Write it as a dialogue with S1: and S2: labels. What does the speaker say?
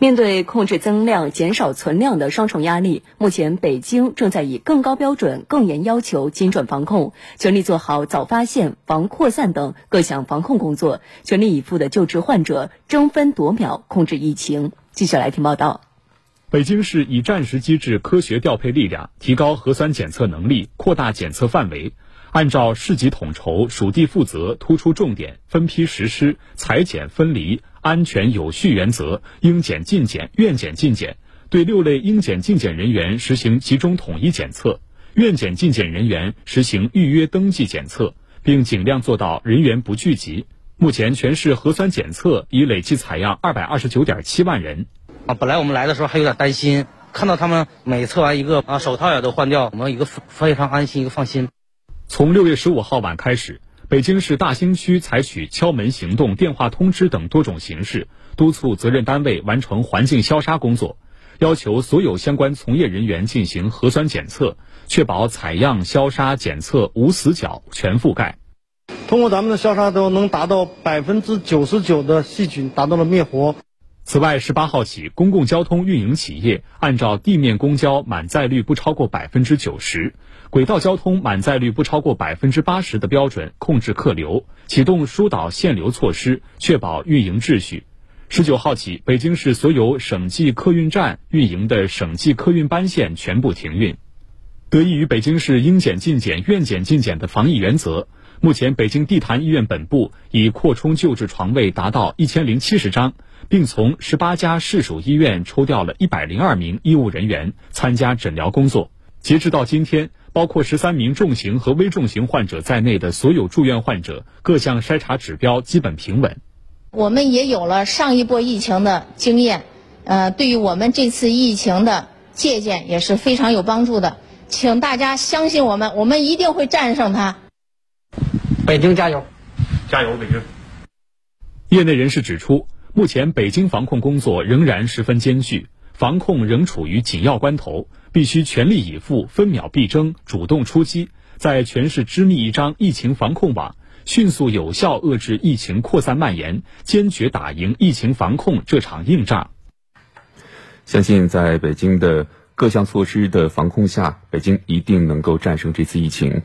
S1: 面对控制增量、减少存量的双重压力，目前北京正在以更高标准、更严要求精准防控，全力做好早发现、防扩散等各项防控工作，全力以赴的救治患者，争分夺秒控制疫情。继续来听报道。
S2: 北京市以战时机制科学调配力量，提高核酸检测能力，扩大检测范围，按照市级统筹、属地负责、突出重点，分批实施裁检分离。安全有序原则，应检尽检、愿检尽检。对六类应检尽检人员实行集中统一检测，愿检尽检人员实行预约登记检测，并尽量做到人员不聚集。目前，全市核酸检测已累计采样二百二十九点七万人。
S3: 啊，本来我们来的时候还有点担心，看到他们每测完一个啊，手套也都换掉，我们一个非常安心，一个放心。
S2: 从六月十五号晚开始。北京市大兴区采取敲门行动、电话通知等多种形式，督促责任单位完成环境消杀工作，要求所有相关从业人员进行核酸检测，确保采样、消杀、检测无死角、全覆盖。
S4: 通过咱们的消杀，都能达到百分之九十九的细菌达到了灭活。
S2: 此外，十八号起，公共交通运营企业按照地面公交满载率不超过百分之九十。轨道交通满载率不超过百分之八十的标准控制客流，启动疏导限流措施，确保运营秩序。十九号起，北京市所有省际客运站运营的省际客运班线全部停运。得益于北京市应检尽检、愿检尽检的防疫原则，目前北京地坛医院本部已扩充救治床位达到一千零七十张，并从十八家市属医院抽调了一百零二名医务人员参加诊疗工作。截至到今天。包括十三名重型和危重型患者在内的所有住院患者各项筛查指标基本平稳。
S5: 我们也有了上一波疫情的经验，呃，对于我们这次疫情的借鉴也是非常有帮助的。请大家相信我们，我们一定会战胜它。
S3: 北京加油，
S2: 加油，北京！业内人士指出，目前北京防控工作仍然十分艰巨。防控仍处于紧要关头，必须全力以赴、分秒必争、主动出击，在全市织密一张疫情防控网，迅速有效遏制疫情扩散蔓延，坚决打赢疫情防控这场硬仗。
S6: 相信在北京的各项措施的防控下，北京一定能够战胜这次疫情。